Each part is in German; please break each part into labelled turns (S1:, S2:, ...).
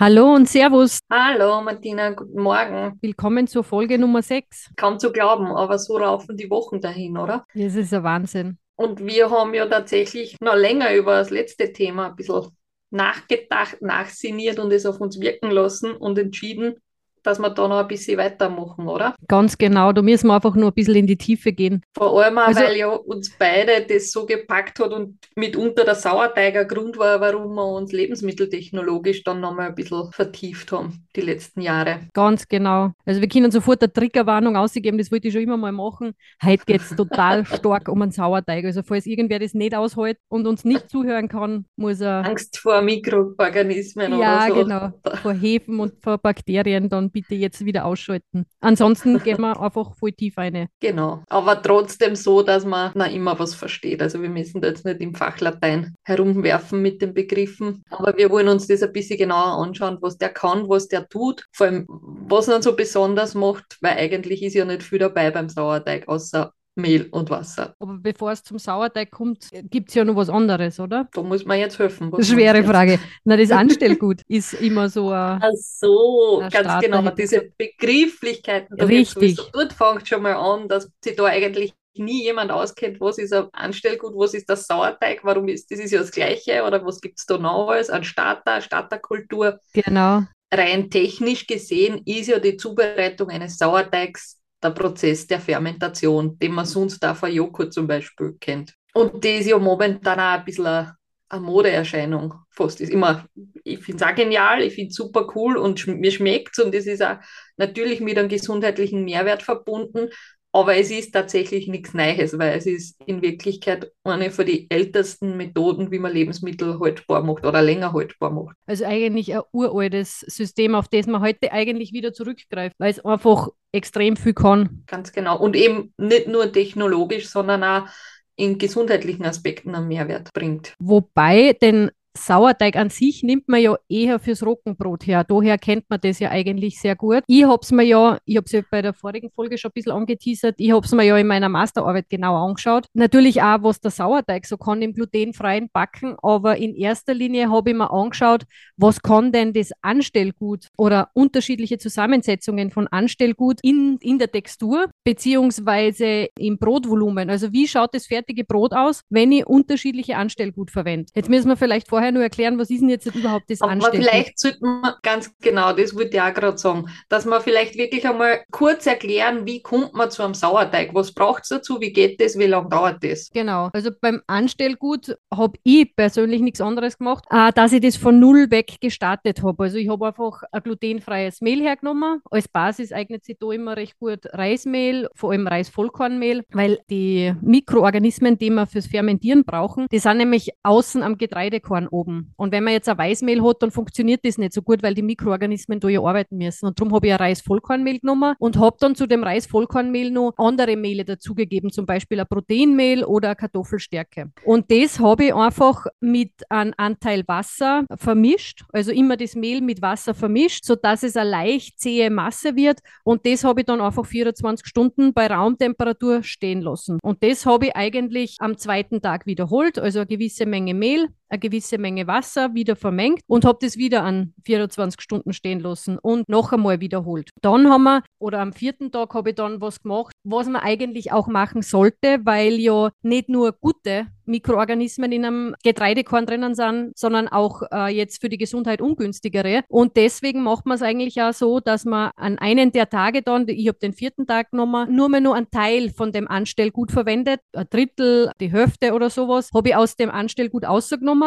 S1: Hallo und Servus.
S2: Hallo Martina, guten Morgen.
S1: Willkommen zur Folge Nummer 6.
S2: Kaum zu glauben, aber so laufen die Wochen dahin, oder?
S1: Das ist ein Wahnsinn.
S2: Und wir haben ja tatsächlich noch länger über das letzte Thema ein bisschen nachgedacht, nachsiniert und es auf uns wirken lassen und entschieden, dass wir da noch ein bisschen weitermachen, oder?
S1: Ganz genau, da müssen wir einfach nur ein bisschen in die Tiefe gehen.
S2: Vor allem
S1: Also-
S2: weil ja uns beide das so gepackt hat und mitunter der Sauerteig ein Grund war, warum wir uns lebensmitteltechnologisch dann nochmal ein bisschen vertieft haben, die letzten Jahre.
S1: Ganz genau. Also wir können sofort eine Triggerwarnung ausgeben, das wollte ich schon immer mal machen. Heute geht es total stark um einen Sauerteig. Also falls irgendwer das nicht aushält und uns nicht zuhören kann, muss er
S2: Angst vor Mikroorganismen
S1: ja,
S2: oder so.
S1: genau, vor Hefen und vor Bakterien dann bitte jetzt wieder ausschalten. Ansonsten gehen wir einfach voll tief rein.
S2: Genau, aber trotzdem so, dass man na immer was versteht. Also wir müssen da jetzt nicht im Fachlatein herumwerfen mit den Begriffen, aber wir wollen uns das ein bisschen genauer anschauen, was der kann, was der tut, vor allem was ihn so besonders macht, weil eigentlich ist ja nicht viel dabei beim Sauerteig, außer Mehl und Wasser.
S1: Aber bevor es zum Sauerteig kommt, gibt es ja noch was anderes, oder?
S2: Da muss man jetzt helfen.
S1: Schwere? Frage. Na, das Anstellgut ist immer so ein
S2: Ach so,
S1: Der
S2: ganz
S1: Starter
S2: genau. Diese Begrifflichkeiten, da
S1: Richtig.
S2: sowieso- dort fängt schon mal an, dass sich da eigentlich nie jemand auskennt, was ist ein Anstellgut, was ist das Sauerteig, warum ist das ist ja das Gleiche oder was gibt es da noch alles an Starter, Starterkultur.
S1: Genau.
S2: Rein technisch gesehen ist ja die Zubereitung eines Sauerteigs der Prozess der Fermentation, den man sonst auch von Joghurt zum Beispiel kennt. Und das ist ja momentan auch ein bisschen eine, eine Modeerscheinung. Fast ist immer, ich finde es auch genial, ich finde es super cool und sch mir schmeckt es und es ist auch natürlich mit einem gesundheitlichen Mehrwert verbunden. Aber es ist tatsächlich nichts Neues, weil es ist in Wirklichkeit eine von den ältesten Methoden, wie man Lebensmittel haltbar macht oder länger haltbar macht.
S1: Also eigentlich ein uraltes System, auf das man heute eigentlich wieder zurückgreift, weil es einfach extrem viel kann.
S2: Ganz genau. Und eben nicht nur technologisch, sondern auch in gesundheitlichen Aspekten einen Mehrwert bringt.
S1: Wobei den Sauerteig an sich nimmt man ja eher fürs Roggenbrot her. Daher kennt man das ja eigentlich sehr gut. Ich habe es mir ja, ich habe es ja bei der vorigen Folge schon ein bisschen angeteasert, ich habe es mir ja in meiner Masterarbeit genau angeschaut. Natürlich auch, was der Sauerteig so kann im glutenfreien Backen, aber in erster Linie habe ich mir angeschaut, was kann denn das Anstellgut oder unterschiedliche Zusammensetzungen von Anstellgut in, in der Textur beziehungsweise im Brotvolumen. Also wie schaut das fertige Brot aus, wenn ich unterschiedliche Anstellgut verwende? Jetzt müssen wir vielleicht vorher nur erklären, was ist denn jetzt überhaupt das
S2: Aber
S1: Anstellgut?
S2: vielleicht sollte man ganz genau, das würde ich auch gerade sagen, dass man vielleicht wirklich einmal kurz erklären, wie kommt man zu einem Sauerteig? Was braucht es dazu? Wie geht das? Wie lange dauert das?
S1: Genau, also beim Anstellgut habe ich persönlich nichts anderes gemacht, äh, dass ich das von null weg gestartet habe. Also ich habe einfach ein glutenfreies Mehl hergenommen. Als Basis eignet sich da immer recht gut Reismehl, vor allem Reisvollkornmehl, weil die Mikroorganismen, die wir fürs Fermentieren brauchen, die sind nämlich außen am Getreidekorn oben. Und wenn man jetzt ein Weißmehl hat, dann funktioniert das nicht so gut, weil die Mikroorganismen da ja arbeiten müssen. Und darum habe ich ein Reisvollkornmehl genommen und habe dann zu dem Reisvollkornmehl noch andere Mehle dazugegeben, zum Beispiel ein Proteinmehl oder Kartoffelstärke. Und das habe ich einfach mit einem Anteil Wasser vermischt, also immer das Mehl mit Wasser vermischt, sodass es eine leicht zähe Masse wird. Und das habe ich dann einfach 24 Stunden bei Raumtemperatur stehen lassen. Und das habe ich eigentlich am zweiten Tag wiederholt, also eine gewisse Menge Mehl, eine gewisse Menge Wasser wieder vermengt und habe das wieder an 24 Stunden stehen lassen und noch einmal wiederholt. Dann haben wir, oder am vierten Tag habe ich dann was gemacht, was man eigentlich auch machen sollte, weil ja nicht nur gute Mikroorganismen in einem Getreidekorn drinnen sind, sondern auch äh, jetzt für die Gesundheit ungünstigere. Und deswegen macht man es eigentlich auch so, dass man an einen der Tage dann, ich habe den vierten Tag genommen, nur mehr nur einen Teil von dem Anstellgut verwendet, ein Drittel, die Hälfte oder sowas, habe ich aus dem Anstellgut ausgenommen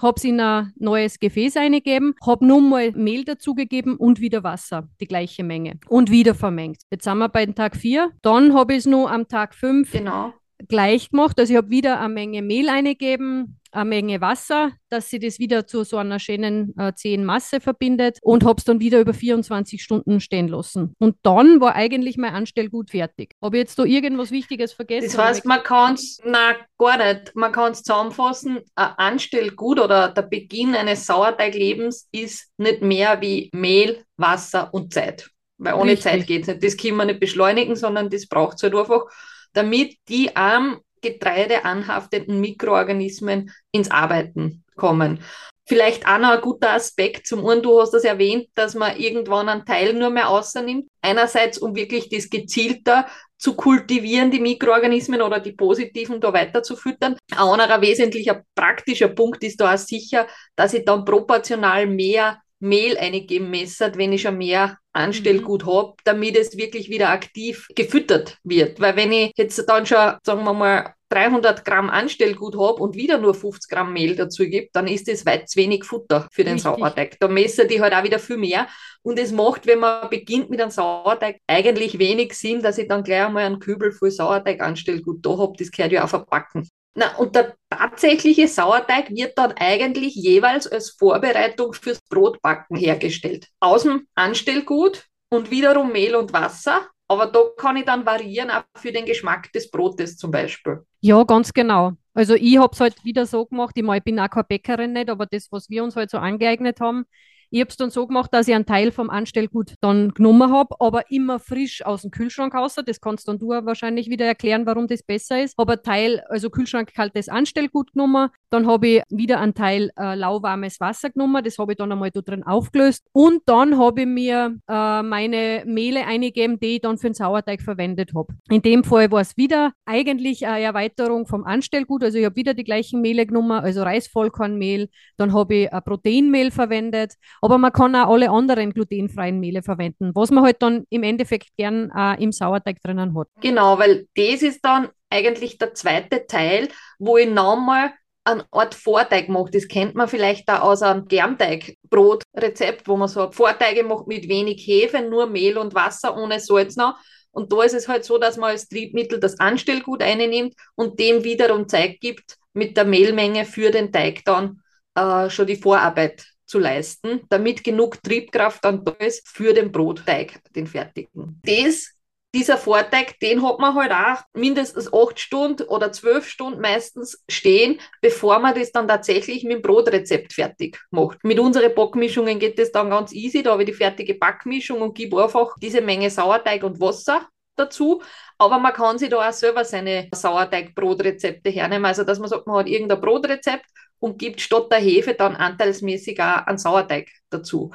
S1: habe es in ein neues Gefäß eingegeben, habe nun mal Mehl dazugegeben und wieder Wasser, die gleiche Menge und wieder vermengt. Jetzt sind wir bei Tag 4. Dann habe ich es nur am Tag 5
S2: Genau.
S1: Gleich gemacht. Also ich habe wieder eine Menge Mehl eingegeben, eine Menge Wasser, dass sie das wieder zu so einer schönen äh, zähen Masse verbindet und habe es dann wieder über 24 Stunden stehen lassen. Und dann war eigentlich mein Anstellgut fertig. Habe ich jetzt da irgendwas Wichtiges vergessen?
S2: Das heißt, man kann es, na gar nicht, man kann es zusammenfassen, ein Anstellgut oder der Beginn eines Sauerteiglebens ist nicht mehr wie Mehl, Wasser und Zeit. Weil ohne Richtig. Zeit geht es nicht. Das kann man nicht beschleunigen, sondern das braucht es halt einfach, damit die am Getreide anhaftenden Mikroorganismen ins Arbeiten kommen. Vielleicht auch noch ein guter Aspekt zum einen, du hast das erwähnt, dass man irgendwann einen Teil nur mehr außernimmt. Einerseits, um wirklich das gezielter zu kultivieren, die Mikroorganismen oder die positiven da weiter zu füttern. Ein anderer wesentlicher praktischer Punkt ist da auch sicher, dass ich dann proportional mehr Mehl eingeben messert, wenn ich schon mehr Anstellgut mhm. habe, damit es wirklich wieder aktiv gefüttert wird. Weil wenn ich jetzt dann schon, sagen wir mal, 300 Gramm Anstellgut habe und wieder nur 50 Gramm Mehl dazu gebe, dann ist das weit zu wenig Futter für den Richtig. Sauerteig. Da messen die halt auch wieder viel mehr. Und es macht, wenn man beginnt mit einem Sauerteig, eigentlich wenig Sinn, dass ich dann gleich einmal einen Kübel voll Sauerteig Anstellgut da habe. Das gehört ja auch verpacken. Na, und der tatsächliche Sauerteig wird dann eigentlich jeweils als Vorbereitung fürs Brotbacken hergestellt. Aus dem Anstellgut und wiederum Mehl und Wasser. Aber da kann ich dann variieren, auch für den Geschmack des Brotes zum Beispiel.
S1: Ja, ganz genau. Also ich habe es halt wieder so gemacht, ich, mein, ich bin auch keine Bäckerin nicht, aber das, was wir uns halt so angeeignet haben, ich habe es dann so gemacht, dass ich einen Teil vom Anstellgut dann genommen habe, aber immer frisch aus dem Kühlschrank raus. Das kannst dann du wahrscheinlich wieder erklären, warum das besser ist. Habe einen Teil, also Kühlschrank kaltes Anstellgut genommen. Dann habe ich wieder einen Teil äh, lauwarmes Wasser genommen. Das habe ich dann einmal da drin aufgelöst. Und dann habe ich mir äh, meine Mehle eingegeben, die ich dann für den Sauerteig verwendet habe. In dem Fall war es wieder eigentlich eine Erweiterung vom Anstellgut. Also ich habe wieder die gleichen Mehle genommen, also Reisvollkornmehl. Dann habe ich ein Proteinmehl verwendet aber man kann auch alle anderen glutenfreien Mehle verwenden, was man halt dann im Endeffekt gern äh, im Sauerteig drinnen hat.
S2: Genau, weil das ist dann eigentlich der zweite Teil, wo ich nochmal eine Art Vorteig mache. Das kennt man vielleicht auch aus einem Germteigbrotrezept, wo man so Vorteige macht mit wenig Hefe, nur Mehl und Wasser ohne Salz noch. Und da ist es halt so, dass man als Triebmittel das Anstellgut einnimmt und dem wiederum Zeit gibt, mit der Mehlmenge für den Teig dann äh, schon die Vorarbeit zu leisten, damit genug Triebkraft dann da ist für den Brotteig, den fertigen. Das dieser Vorteig, den hat man halt auch mindestens acht Stunden oder zwölf Stunden meistens stehen, bevor man das dann tatsächlich mit dem Brotrezept fertig macht. Mit unseren Backmischungen geht das dann ganz easy. Da habe ich die fertige Backmischung und gebe einfach diese Menge Sauerteig und Wasser dazu. Aber man kann sich da auch selber seine Sauerteig-Brotrezepte hernehmen. Also, dass man sagt, man hat irgendein Brotrezept und gibt statt der Hefe dann anteilsmäßig auch einen Sauerteig dazu.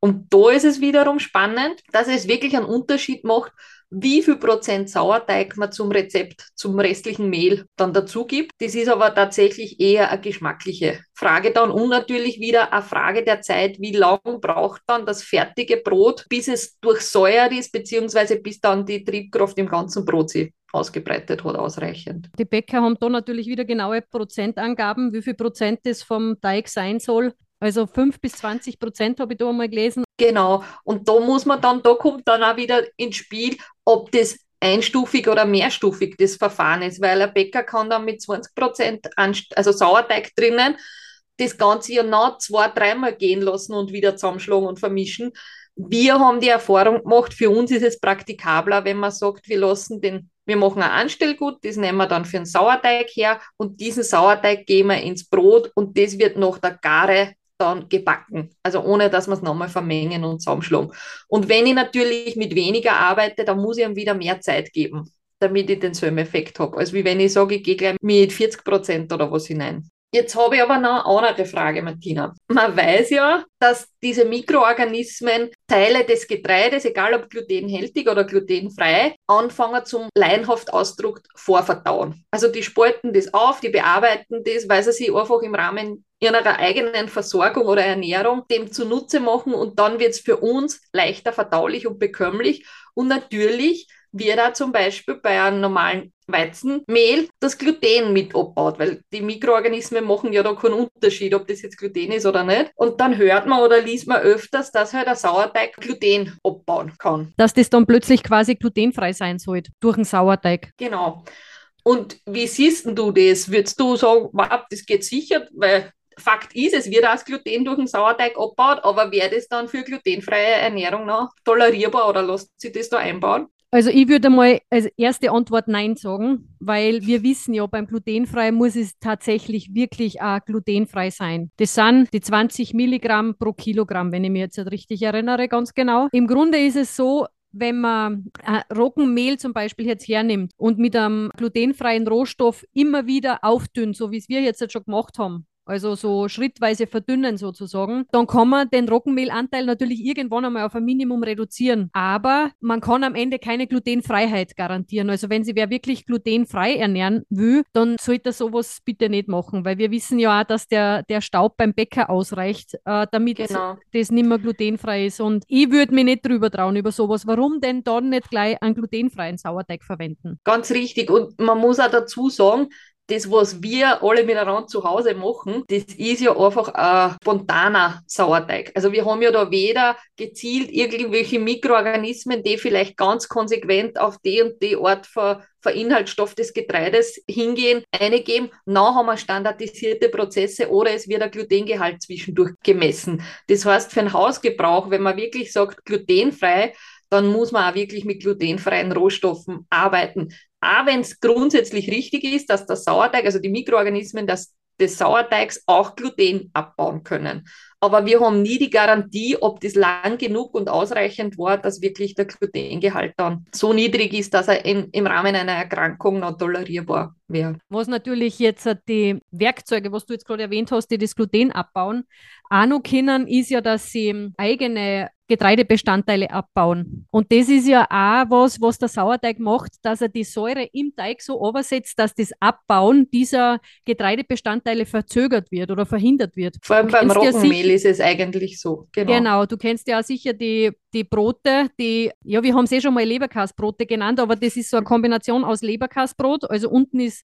S2: Und da ist es wiederum spannend, dass es wirklich einen Unterschied macht, wie viel Prozent Sauerteig man zum Rezept, zum restlichen Mehl dann dazu gibt. Das ist aber tatsächlich eher eine geschmackliche Frage dann und natürlich wieder eine Frage der Zeit, wie lange braucht dann das fertige Brot, bis es durchsäuert ist, beziehungsweise bis dann die Triebkraft im ganzen Brot sich ausgebreitet hat, ausreichend.
S1: Die Bäcker haben da natürlich wieder genaue Prozentangaben, wie viel Prozent das vom Teig sein soll. Also 5 bis 20 Prozent habe ich da mal gelesen.
S2: Genau. Und da muss man dann, da kommt dann auch wieder ins Spiel, ob das einstufig oder mehrstufig das Verfahren ist, weil ein Bäcker kann dann mit 20 Prozent, also Sauerteig drinnen, das Ganze ja noch zwei, dreimal gehen lassen und wieder zusammenschlagen und vermischen. Wir haben die Erfahrung gemacht, für uns ist es praktikabler, wenn man sagt, wir lassen den, wir machen ein Anstellgut, das nehmen wir dann für einen Sauerteig her und diesen Sauerteig geben wir ins Brot und das wird nach der Gare dann gebacken. Also ohne, dass wir es nochmal vermengen und zusammenschlagen. Und wenn ich natürlich mit weniger arbeite, dann muss ich ihm wieder mehr Zeit geben, damit ich denselben Effekt habe. als wie wenn ich sage, ich gehe gleich mit 40 Prozent oder was hinein. Jetzt habe ich aber noch eine andere Frage, Martina. Man weiß ja, dass diese Mikroorganismen Teile des Getreides, egal ob glutenhältig oder glutenfrei, anfangen zum laienhaft Ausdruck vorverdauen. Also die spalten das auf, die bearbeiten das, weil sie sich einfach im Rahmen ihrer eigenen Versorgung oder Ernährung dem zunutze machen und dann wird es für uns leichter verdaulich und bekömmlich. Und natürlich wird da zum Beispiel bei einem normalen Weizenmehl das Gluten mit abbaut, weil die Mikroorganismen machen ja da keinen Unterschied, ob das jetzt Gluten ist oder nicht. Und dann hört man oder liest man öfters, dass halt ein Sauerteig Gluten abbauen kann.
S1: Dass das dann plötzlich quasi glutenfrei sein soll durch einen Sauerteig.
S2: Genau. Und wie siehst du das? Würdest du sagen, wow, das geht sicher? Weil Fakt ist, es wird auch Gluten durch den Sauerteig abgebaut, aber wäre das dann für glutenfreie Ernährung noch tolerierbar oder lässt sich das da einbauen?
S1: Also ich würde mal als erste Antwort Nein sagen, weil wir wissen ja, beim glutenfrei muss es tatsächlich wirklich auch glutenfrei sein. Das sind die 20 Milligramm pro Kilogramm, wenn ich mich jetzt richtig erinnere, ganz genau. Im Grunde ist es so, wenn man äh, Roggenmehl zum Beispiel jetzt hernimmt und mit einem glutenfreien Rohstoff immer wieder aufdünnt, so wie es wir jetzt schon gemacht haben, also so schrittweise verdünnen sozusagen, dann kann man den Roggenmehlanteil natürlich irgendwann einmal auf ein Minimum reduzieren. Aber man kann am Ende keine Glutenfreiheit garantieren. Also wenn sie wer wirklich glutenfrei ernähren will, dann sollte er sowas bitte nicht machen, weil wir wissen ja auch, dass der, der Staub beim Bäcker ausreicht, äh, damit genau. das nicht mehr glutenfrei ist. Und ich würde mich nicht drüber trauen über sowas. Warum denn dann nicht gleich einen glutenfreien Sauerteig verwenden?
S2: Ganz richtig. Und man muss auch dazu sagen, das, was wir alle miteinander zu Hause machen, das ist ja einfach ein spontaner Sauerteig. Also wir haben ja da weder gezielt irgendwelche Mikroorganismen, die vielleicht ganz konsequent auf die und die Art von, von Inhaltsstoff des Getreides hingehen, eingeben. Noch haben wir standardisierte Prozesse oder es wird ein Glutengehalt zwischendurch gemessen. Das heißt, für den Hausgebrauch, wenn man wirklich sagt, glutenfrei, dann muss man auch wirklich mit glutenfreien Rohstoffen arbeiten. Auch wenn es grundsätzlich richtig ist, dass der Sauerteig, also die Mikroorganismen des, des Sauerteigs auch Gluten abbauen können. Aber wir haben nie die Garantie, ob das lang genug und ausreichend war, dass wirklich der Glutengehalt dann so niedrig ist, dass er in, im Rahmen einer Erkrankung noch tolerierbar wäre.
S1: Was natürlich jetzt die Werkzeuge, was du jetzt gerade erwähnt hast, die das Gluten abbauen, auch noch können, ist ja, dass sie eigene Getreidebestandteile abbauen. Und das ist ja auch was, was der Sauerteig macht, dass er die Säure im Teig so übersetzt, dass das Abbauen dieser Getreidebestandteile verzögert wird oder verhindert wird.
S2: Vor allem beim Roggenmehl ja ist es eigentlich so.
S1: Genau. genau, du kennst ja sicher die, die Brote, die, ja, wir haben es eh schon mal Leberkastbrote genannt, aber das ist so eine Kombination aus Leberkastbrot, also unten ist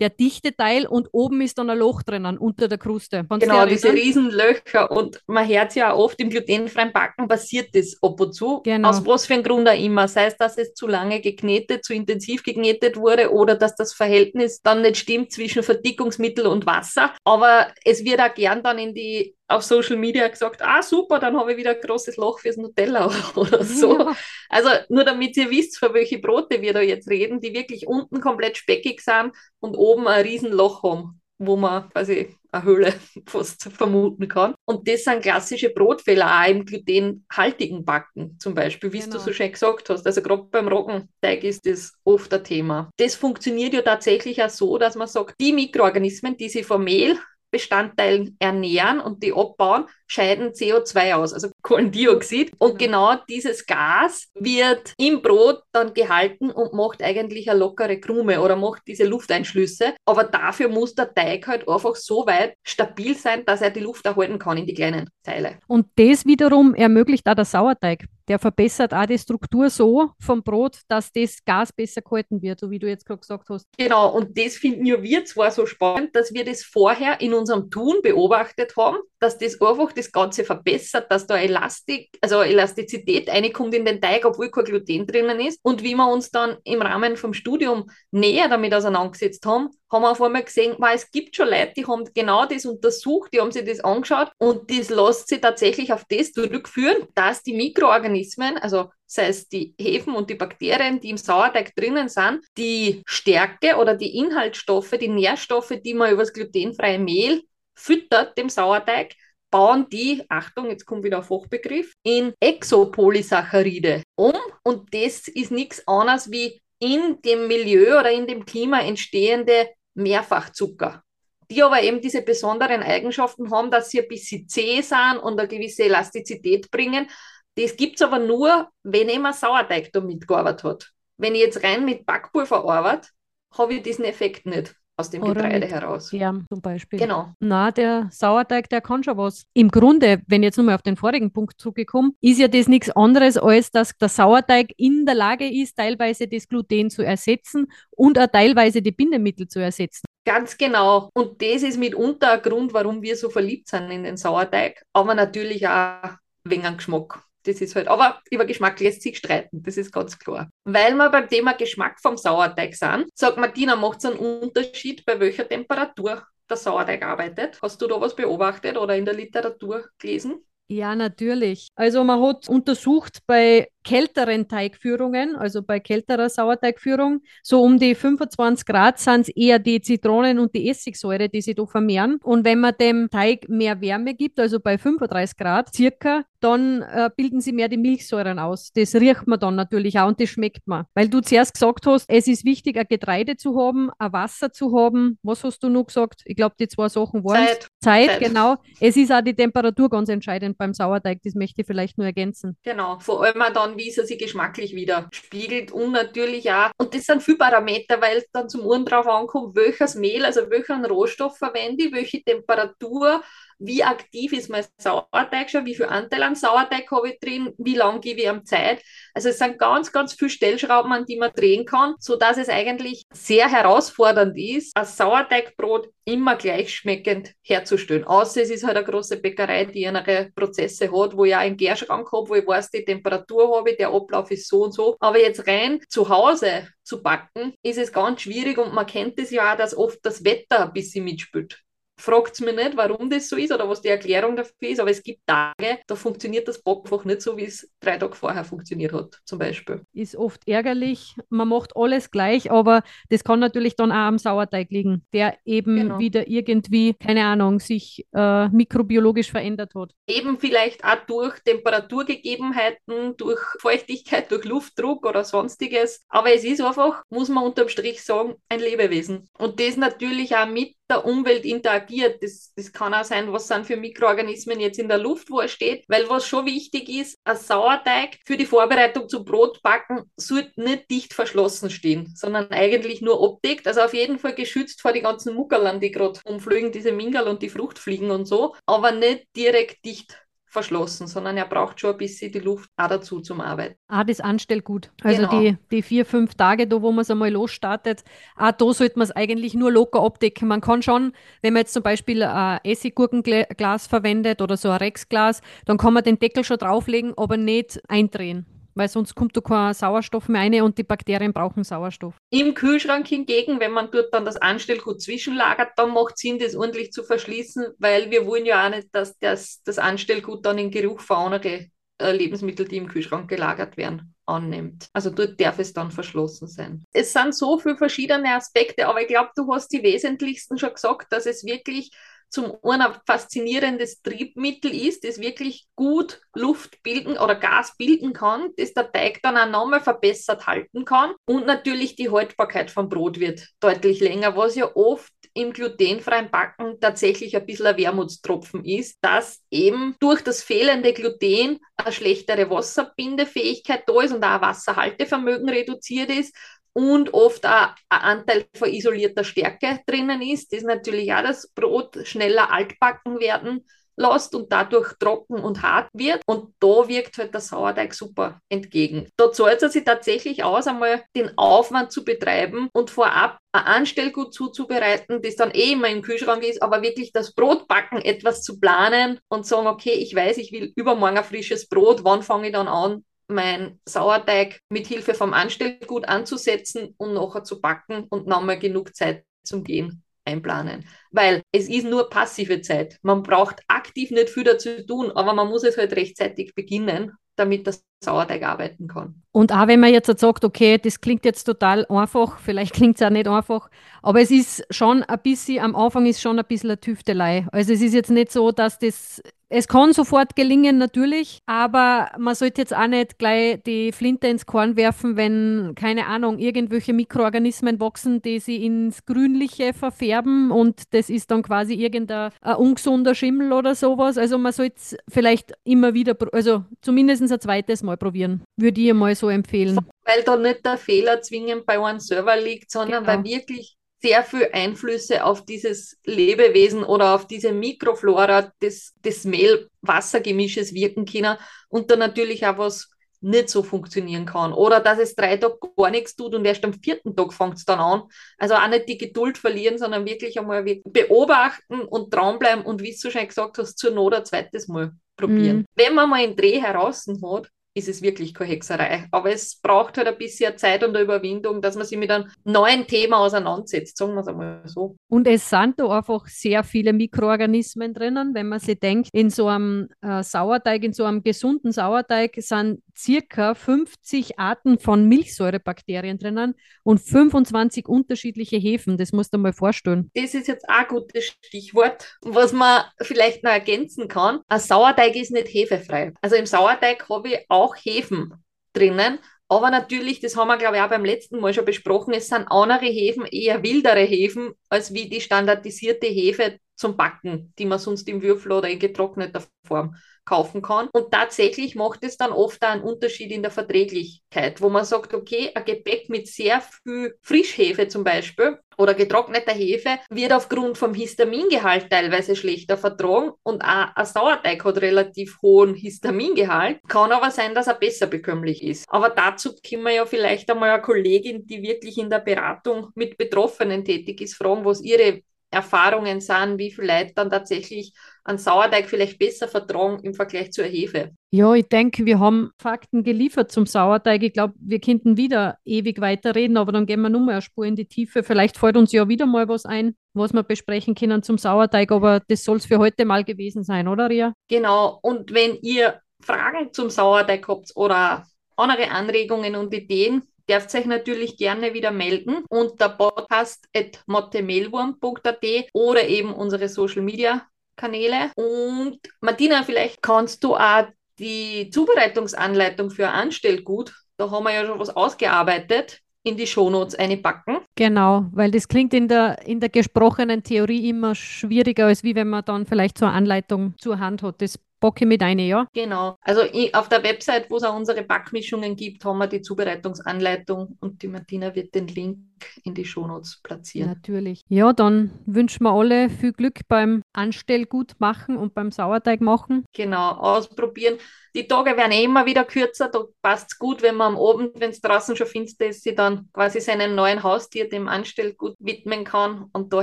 S1: der dichte Teil und oben ist dann ein Loch drinnen unter der Kruste.
S2: Kannst genau, diese Riesenlöcher und man hört ja oft im glutenfreien Backen passiert das ab und zu. Genau. Aus was für einem Grund auch immer. Sei es, dass es zu lange geknetet, zu intensiv geknetet wurde oder dass das Verhältnis dann nicht stimmt zwischen Verdickungsmittel und Wasser. Aber es wird auch gern dann in die auf Social Media gesagt, ah super, dann habe ich wieder ein großes Loch fürs Nutella oder so. Ja. Also nur damit ihr wisst, für welche Brote wir da jetzt reden, die wirklich unten komplett speckig sind und oben ein Riesenloch haben, wo man quasi eine Höhle fast vermuten kann. Und das sind klassische Brotfehler auch im glutenhaltigen Backen zum Beispiel, wie genau. du so schön gesagt hast. Also gerade beim Roggenteig ist das oft ein Thema. Das funktioniert ja tatsächlich auch so, dass man sagt, die Mikroorganismen, die sich vom Mehl Bestandteilen ernähren und die abbauen, scheiden CO2 aus, also Kohlendioxid. Und genau dieses Gas wird im Brot dann gehalten und macht eigentlich eine lockere Krume oder macht diese Lufteinschlüsse. Aber dafür muss der Teig halt einfach so weit stabil sein, dass er die Luft erhalten kann in die kleinen Teile.
S1: Und das wiederum ermöglicht auch der Sauerteig. Der verbessert auch die Struktur so vom Brot, dass das Gas besser gehalten wird, so wie du jetzt gerade gesagt hast.
S2: Genau, und das finden ja wir zwar so spannend, dass wir das vorher in unserem Tun beobachtet haben, dass das einfach das Ganze verbessert, dass da Elastik, also Elastizität reinkommt in den Teig, obwohl kein Gluten drinnen ist. Und wie wir uns dann im Rahmen vom Studium näher damit auseinandergesetzt haben, haben wir auf einmal gesehen, weil es gibt schon Leute, die haben genau das untersucht, die haben sich das angeschaut und das lässt sich tatsächlich auf das zurückführen, dass die Mikroorganismen, also sei es die Hefen und die Bakterien, die im Sauerteig drinnen sind, die Stärke oder die Inhaltsstoffe, die Nährstoffe, die man über das glutenfreie Mehl füttert, dem Sauerteig, bauen die, Achtung, jetzt kommt wieder ein Fachbegriff, in Exopolysaccharide um. Und das ist nichts anderes wie in dem Milieu oder in dem Klima entstehende Mehrfachzucker. Die aber eben diese besonderen Eigenschaften haben, dass sie ein bisschen zäh sind und eine gewisse Elastizität bringen. Das gibt es aber nur, wenn eben ein Sauerteig da mitgearbeitet hat. Wenn ich jetzt rein mit Backpulver arbeite, habe ich diesen Effekt nicht aus dem Oder Getreide heraus.
S1: Ja, zum Beispiel.
S2: Genau.
S1: Na, der Sauerteig, der kann schon was. Im Grunde, wenn jetzt nochmal auf den vorigen Punkt zurückgekommen, ist ja das nichts anderes, als dass der Sauerteig in der Lage ist, teilweise das Gluten zu ersetzen und auch teilweise die Bindemittel zu ersetzen.
S2: Ganz genau. Und das ist mitunter ein Grund, warum wir so verliebt sind in den Sauerteig, aber natürlich auch wegen dem Geschmack. Das ist halt, aber über Geschmack lässt sich streiten, das ist ganz klar. Weil wir beim Thema Geschmack vom Sauerteig sind, sagt Martina, macht es einen Unterschied, bei welcher Temperatur der Sauerteig arbeitet? Hast du da was beobachtet oder in der Literatur gelesen?
S1: Ja, natürlich. Also man hat untersucht bei kälteren Teigführungen, also bei kälterer Sauerteigführung, so um die 25 Grad sind es eher die Zitronen und die Essigsäure, die sich da vermehren. Und wenn man dem Teig mehr Wärme gibt, also bei 35 Grad circa, dann äh, bilden sie mehr die Milchsäuren aus. Das riecht man dann natürlich auch und das schmeckt man. Weil du zuerst gesagt hast, es ist wichtig, ein Getreide zu haben, ein Wasser zu haben. Was hast du noch gesagt? Ich glaube, die zwei Sachen waren
S2: Zeit.
S1: Zeit, Zeit, genau. Es ist auch die Temperatur ganz entscheidend beim Sauerteig. Das möchte ich vielleicht nur ergänzen.
S2: Genau. Vor allem dann, wie es sich geschmacklich widerspiegelt. Und natürlich auch, und das sind viele Parameter, weil es dann zum Uhren drauf ankommt, welches Mehl, also welchen Rohstoff verwende ich, welche Temperatur, wie aktiv ist mein Sauerteig schon, wie viel Anteil an Sauerteig habe ich drin, wie lange gebe ich am Zeit. Also es sind ganz, ganz viele Stellschrauben, an die man drehen kann, sodass es eigentlich sehr herausfordernd ist, ein Sauerteigbrot immer gleich schmeckend herzustellen. Außer es ist halt eine große Bäckerei, die ihre Prozesse hat, wo ich auch einen Gärschrank habe, wo ich weiß, die Temperatur habe, der Ablauf ist so und so. Aber jetzt rein zu Hause zu backen, ist es ganz schwierig und man kennt es ja auch, dass oft das Wetter ein bisschen mitspielt fragt es mir nicht, warum das so ist oder was die Erklärung dafür ist, aber es gibt Tage, da funktioniert das Bock einfach nicht so, wie es drei Tage vorher funktioniert hat, zum Beispiel.
S1: Ist oft ärgerlich. Man macht alles gleich, aber das kann natürlich dann auch am Sauerteig liegen, der eben genau. wieder irgendwie, keine Ahnung, sich äh, mikrobiologisch verändert hat.
S2: Eben vielleicht auch durch Temperaturgegebenheiten, durch Feuchtigkeit, durch Luftdruck oder sonstiges. Aber es ist einfach, muss man unterm Strich sagen, ein Lebewesen. Und das natürlich auch mit der Umwelt interagiert. Das, das kann auch sein, was sind für Mikroorganismen jetzt in der Luft, wo er steht. Weil was schon wichtig ist, ein Sauerteig für die Vorbereitung zum Brotbacken sollte nicht dicht verschlossen stehen, sondern eigentlich nur abdeckt. Also auf jeden Fall geschützt vor die ganzen Muckerlern, die gerade umfliegen, diese Mingerl und die Fruchtfliegen und so, aber nicht direkt dicht verschlossen, sondern er braucht schon ein bisschen die Luft auch dazu zum Arbeiten.
S1: Ah, das Anstellgut. Also genau. die, die vier, fünf Tage, da wo man es einmal losstartet, auch da sollte man es eigentlich nur locker abdecken. Man kann schon, wenn man jetzt zum Beispiel ein Essiggurkenglas verwendet oder so ein Rexglas, dann kann man den Deckel schon drauflegen, aber nicht eindrehen weil sonst kommt da kein Sauerstoff mehr rein und die Bakterien brauchen Sauerstoff.
S2: Im Kühlschrank hingegen, wenn man dort dann das Anstellgut zwischenlagert, dann macht es Sinn, das ordentlich zu verschließen, weil wir wollen ja auch nicht, dass das, das Anstellgut dann in Geruch für andere äh, Lebensmittel, die im Kühlschrank gelagert werden, annimmt. Also dort darf es dann verschlossen sein. Es sind so viele verschiedene Aspekte, aber ich glaube, du hast die wesentlichsten schon gesagt, dass es wirklich zum einen ein faszinierendes Triebmittel ist, das wirklich gut Luft bilden oder Gas bilden kann, das der Teig dann auch nochmal verbessert halten kann. Und natürlich die Haltbarkeit vom Brot wird deutlich länger, was ja oft im glutenfreien Backen tatsächlich ein bisschen ein Wermutstropfen ist, dass eben durch das fehlende Gluten eine schlechtere Wasserbindefähigkeit da ist und auch Wasserhaltevermögen reduziert ist und oft auch ein Anteil von isolierter Stärke drinnen ist, das natürlich auch das Brot schneller altbacken werden lässt und dadurch trocken und hart wird. Und da wirkt halt der Sauerteig super entgegen. Da zahlt es sich tatsächlich aus, einmal den Aufwand zu betreiben und vorab ein Anstellgut zuzubereiten, das dann eh immer im Kühlschrank ist, aber wirklich das Brotbacken etwas zu planen und sagen, okay, ich weiß, ich will übermorgen ein frisches Brot, wann fange ich dann an, mein Sauerteig mit Hilfe vom Anstellgut anzusetzen und nachher zu backen und nochmal genug Zeit zum Gehen einplanen. Weil es ist nur passive Zeit. Man braucht aktiv nicht viel dazu tun, aber man muss es halt rechtzeitig beginnen, damit das Sauerteig arbeiten kann.
S1: Und auch wenn man jetzt sagt, okay, das klingt jetzt total einfach, vielleicht klingt es auch nicht einfach, aber es ist schon ein bisschen, am Anfang ist schon ein bisschen eine Tüftelei. Also es ist jetzt nicht so, dass das es kann sofort gelingen, natürlich, aber man sollte jetzt auch nicht gleich die Flinte ins Korn werfen, wenn, keine Ahnung, irgendwelche Mikroorganismen wachsen, die sie ins Grünliche verfärben und das ist dann quasi irgendein ungesunder Schimmel oder sowas. Also man sollte es vielleicht immer wieder, also zumindest ein zweites Mal probieren, würde ich mal so empfehlen.
S2: Weil da nicht der Fehler zwingend bei einem Server liegt, sondern genau. weil wirklich sehr viel Einflüsse auf dieses Lebewesen oder auf diese Mikroflora des, des Mehl-Wassergemisches wirken können und dann natürlich auch was nicht so funktionieren kann. Oder dass es drei Tage gar nichts tut und erst am vierten Tag fängt es dann an. Also auch nicht die Geduld verlieren, sondern wirklich einmal beobachten und dranbleiben und wie du schon gesagt hast, zur Not ein zweites Mal probieren. Mhm. Wenn man mal einen Dreh heraus hat, ist es wirklich keine Hexerei. Aber es braucht halt ein bisschen Zeit und Überwindung, dass man sich mit einem neuen Thema auseinandersetzt, sagen wir es einmal so.
S1: Und es sind da einfach sehr viele Mikroorganismen drinnen, wenn man sich denkt, in so einem äh, Sauerteig, in so einem gesunden Sauerteig sind circa 50 Arten von Milchsäurebakterien drinnen und 25 unterschiedliche Hefen. Das musst du mal vorstellen.
S2: Das ist jetzt auch ein gutes Stichwort, was man vielleicht noch ergänzen kann. Ein Sauerteig ist nicht hefefrei. Also im Sauerteig habe ich auch Hefen drinnen. Aber natürlich, das haben wir, glaube ich, auch beim letzten Mal schon besprochen, es sind andere Hefen, eher wildere Hefen, als wie die standardisierte Hefe zum Backen, die man sonst im Würfel oder in getrockneter Form kaufen kann. Und tatsächlich macht es dann oft einen Unterschied in der Verträglichkeit, wo man sagt, okay, ein Gebäck mit sehr viel Frischhefe zum Beispiel oder getrockneter Hefe wird aufgrund vom Histamingehalt teilweise schlechter vertragen und auch ein Sauerteig hat relativ hohen Histamingehalt. Kann aber sein, dass er besser bekömmlich ist. Aber dazu können wir ja vielleicht einmal eine Kollegin, die wirklich in der Beratung mit Betroffenen tätig ist, fragen, was ihre Erfahrungen sind, wie viele Leute dann tatsächlich einen Sauerteig vielleicht besser vertragen im Vergleich zur Hefe.
S1: Ja, ich denke, wir haben Fakten geliefert zum Sauerteig. Ich glaube, wir könnten wieder ewig weiterreden, aber dann gehen wir nur mal eine Spur in die Tiefe. Vielleicht fällt uns ja wieder mal was ein, was wir besprechen können zum Sauerteig, aber das soll es für heute mal gewesen sein, oder Ria?
S2: Genau, und wenn ihr Fragen zum Sauerteig habt oder andere Anregungen und Ideen, dürft euch natürlich gerne wieder melden unter podcast.mottemelwurm.at oder eben unsere Social Media Kanäle. Und Martina, vielleicht kannst du auch die Zubereitungsanleitung für Anstellgut, da haben wir ja schon was ausgearbeitet, in die Shownotes einpacken.
S1: Genau, weil das klingt in der, in der gesprochenen Theorie immer schwieriger, als wie wenn man dann vielleicht so eine Anleitung zur Hand hat. Das Bocke mit eine, ja?
S2: Genau. Also auf der Website, wo es auch unsere Backmischungen gibt, haben wir die Zubereitungsanleitung und die Martina wird den Link in die Shownotes platzieren.
S1: Natürlich. Ja, dann wünschen wir alle viel Glück beim Anstellgut machen und beim Sauerteig machen.
S2: Genau, ausprobieren. Die Tage werden eh immer wieder kürzer, da passt es gut, wenn man am Abend, wenn es draußen schon finster ist, sich dann quasi seinem neuen Haustier, dem Anstellgut widmen kann und da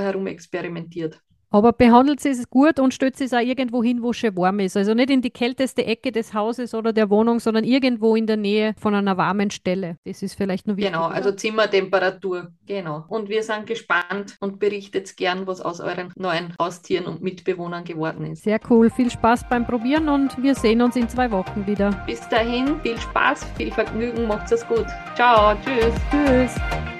S2: herum experimentiert.
S1: Aber behandelt sie es gut und stellt es auch irgendwo hin, wo es schon warm ist. Also nicht in die kälteste Ecke des Hauses oder der Wohnung, sondern irgendwo in der Nähe von einer warmen Stelle. Das ist vielleicht nur
S2: wichtig. Genau, also Zimmertemperatur. Genau. Und wir sind gespannt und berichtet gern, was aus euren neuen Haustieren und Mitbewohnern geworden ist.
S1: Sehr cool. Viel Spaß beim Probieren und wir sehen uns in zwei Wochen wieder.
S2: Bis dahin, viel Spaß, viel Vergnügen, macht's es gut. Ciao, tschüss. Tschüss.